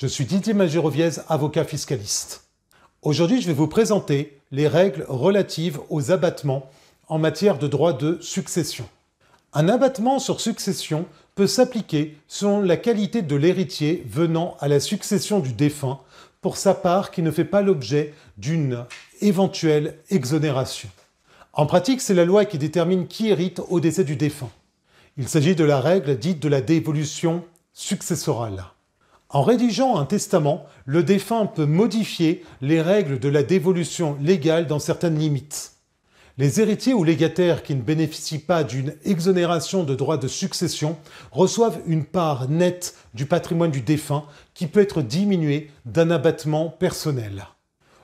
Je suis Didier Magiroviez, avocat fiscaliste. Aujourd'hui, je vais vous présenter les règles relatives aux abattements en matière de droit de succession. Un abattement sur succession peut s'appliquer selon la qualité de l'héritier venant à la succession du défunt pour sa part qui ne fait pas l'objet d'une éventuelle exonération. En pratique, c'est la loi qui détermine qui hérite au décès du défunt. Il s'agit de la règle dite de la dévolution successorale. En rédigeant un testament, le défunt peut modifier les règles de la dévolution légale dans certaines limites. Les héritiers ou légataires qui ne bénéficient pas d'une exonération de droits de succession reçoivent une part nette du patrimoine du défunt qui peut être diminuée d'un abattement personnel.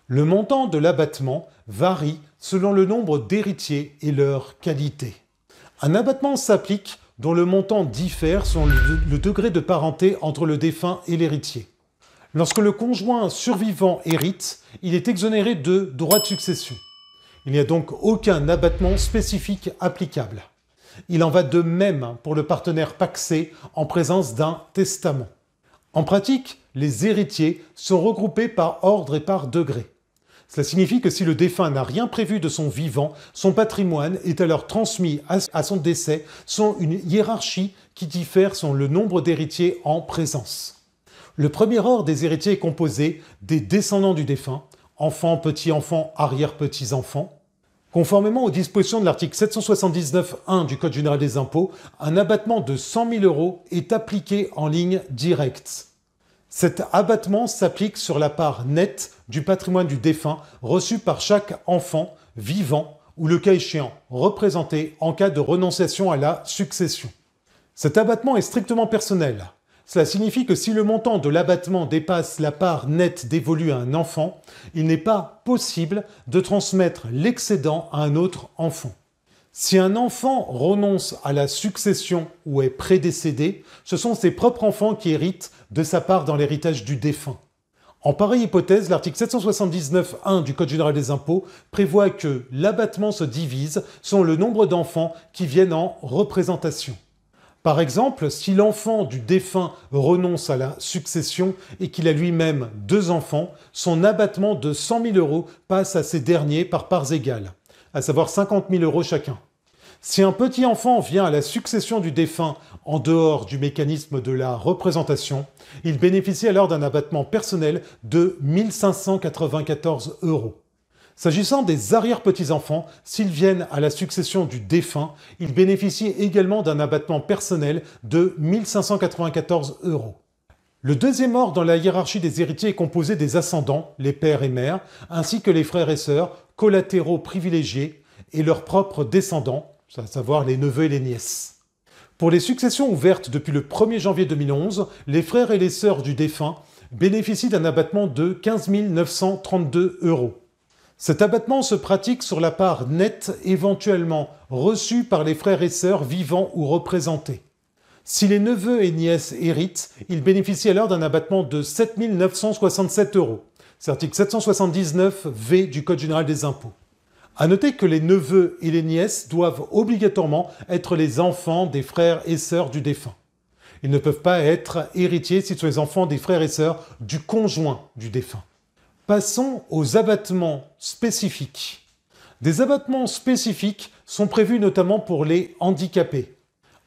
Le montant de l'abattement varie selon le nombre d'héritiers et leur qualité. Un abattement s'applique dont le montant diffère selon le degré de parenté entre le défunt et l'héritier. Lorsque le conjoint survivant hérite, il est exonéré de droits de succession. Il n'y a donc aucun abattement spécifique applicable. Il en va de même pour le partenaire paxé en présence d'un testament. En pratique, les héritiers sont regroupés par ordre et par degré. Cela signifie que si le défunt n'a rien prévu de son vivant, son patrimoine est alors transmis à son décès sans une hiérarchie qui diffère selon le nombre d'héritiers en présence. Le premier ordre des héritiers est composé des descendants du défunt, enfants, petits-enfants, arrière-petits-enfants. Conformément aux dispositions de l'article 779.1 du Code général des impôts, un abattement de 100 000 euros est appliqué en ligne directe. Cet abattement s'applique sur la part nette du patrimoine du défunt reçu par chaque enfant vivant ou le cas échéant représenté en cas de renonciation à la succession. Cet abattement est strictement personnel. Cela signifie que si le montant de l'abattement dépasse la part nette dévolue à un enfant, il n'est pas possible de transmettre l'excédent à un autre enfant. Si un enfant renonce à la succession ou est prédécédé, ce sont ses propres enfants qui héritent de sa part dans l'héritage du défunt. En pareille hypothèse, l'article 779.1 du Code général des impôts prévoit que l'abattement se divise selon le nombre d'enfants qui viennent en représentation. Par exemple, si l'enfant du défunt renonce à la succession et qu'il a lui-même deux enfants, son abattement de 100 000 euros passe à ces derniers par parts égales, à savoir 50 000 euros chacun. Si un petit enfant vient à la succession du défunt en dehors du mécanisme de la représentation, il bénéficie alors d'un abattement personnel de 1594 euros. S'agissant des arrière-petits-enfants, s'ils viennent à la succession du défunt, ils bénéficient également d'un abattement personnel de 1594 euros. Le deuxième ordre dans la hiérarchie des héritiers est composé des ascendants, les pères et mères, ainsi que les frères et sœurs, collatéraux privilégiés, et leurs propres descendants, à savoir les neveux et les nièces. Pour les successions ouvertes depuis le 1er janvier 2011, les frères et les sœurs du défunt bénéficient d'un abattement de 15 932 euros. Cet abattement se pratique sur la part nette éventuellement reçue par les frères et sœurs vivants ou représentés. Si les neveux et nièces héritent, ils bénéficient alors d'un abattement de 7 967 euros. C'est l'article 779 V du Code général des impôts. À noter que les neveux et les nièces doivent obligatoirement être les enfants des frères et sœurs du défunt. Ils ne peuvent pas être héritiers si ce sont les enfants des frères et sœurs du conjoint du défunt. Passons aux abattements spécifiques. Des abattements spécifiques sont prévus notamment pour les handicapés.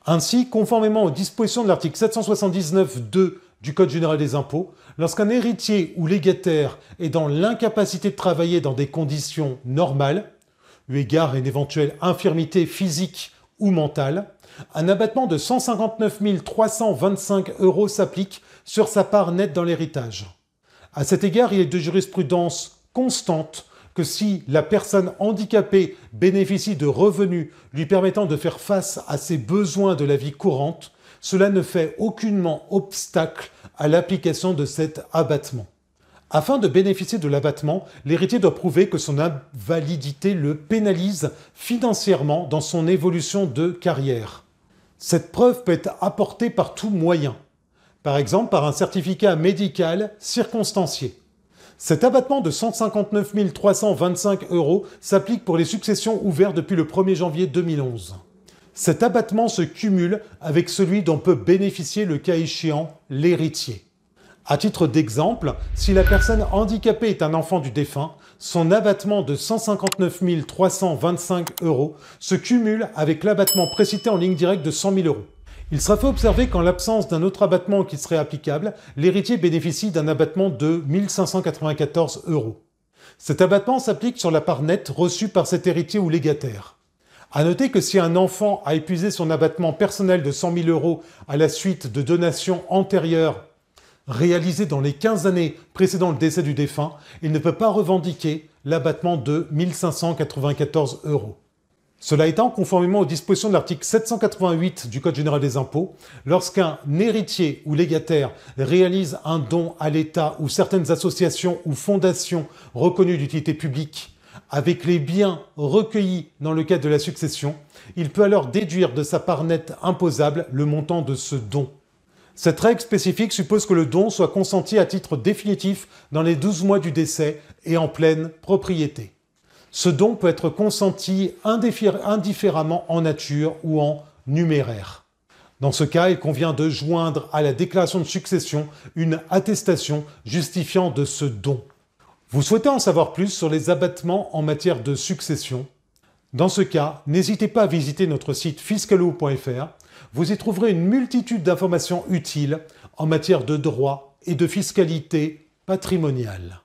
Ainsi, conformément aux dispositions de l'article 779.2 du Code général des impôts, lorsqu'un héritier ou légataire est dans l'incapacité de travailler dans des conditions normales, eu égard à une éventuelle infirmité physique ou mentale, un abattement de 159 325 euros s'applique sur sa part nette dans l'héritage. À cet égard, il est de jurisprudence constante que si la personne handicapée bénéficie de revenus lui permettant de faire face à ses besoins de la vie courante, cela ne fait aucunement obstacle à l'application de cet abattement. Afin de bénéficier de l'abattement, l'héritier doit prouver que son invalidité le pénalise financièrement dans son évolution de carrière. Cette preuve peut être apportée par tout moyen, par exemple par un certificat médical circonstancié. Cet abattement de 159 325 euros s'applique pour les successions ouvertes depuis le 1er janvier 2011. Cet abattement se cumule avec celui dont peut bénéficier le cas échéant l'héritier. À titre d'exemple, si la personne handicapée est un enfant du défunt, son abattement de 159 325 euros se cumule avec l'abattement précité en ligne directe de 100 000 euros. Il sera fait observer qu'en l'absence d'un autre abattement qui serait applicable, l'héritier bénéficie d'un abattement de 1594 euros. Cet abattement s'applique sur la part nette reçue par cet héritier ou légataire. À noter que si un enfant a épuisé son abattement personnel de 100 000 euros à la suite de donations antérieures réalisées dans les 15 années précédant le décès du défunt, il ne peut pas revendiquer l'abattement de 1594 euros. Cela étant, conformément aux dispositions de l'article 788 du Code général des impôts, lorsqu'un héritier ou légataire réalise un don à l'État ou certaines associations ou fondations reconnues d'utilité publique avec les biens recueillis dans le cadre de la succession, il peut alors déduire de sa part nette imposable le montant de ce don. Cette règle spécifique suppose que le don soit consenti à titre définitif dans les 12 mois du décès et en pleine propriété. Ce don peut être consenti indifféremment en nature ou en numéraire. Dans ce cas, il convient de joindre à la déclaration de succession une attestation justifiant de ce don. Vous souhaitez en savoir plus sur les abattements en matière de succession? Dans ce cas, n'hésitez pas à visiter notre site fiscalo.fr. Vous y trouverez une multitude d'informations utiles en matière de droit et de fiscalité patrimoniale.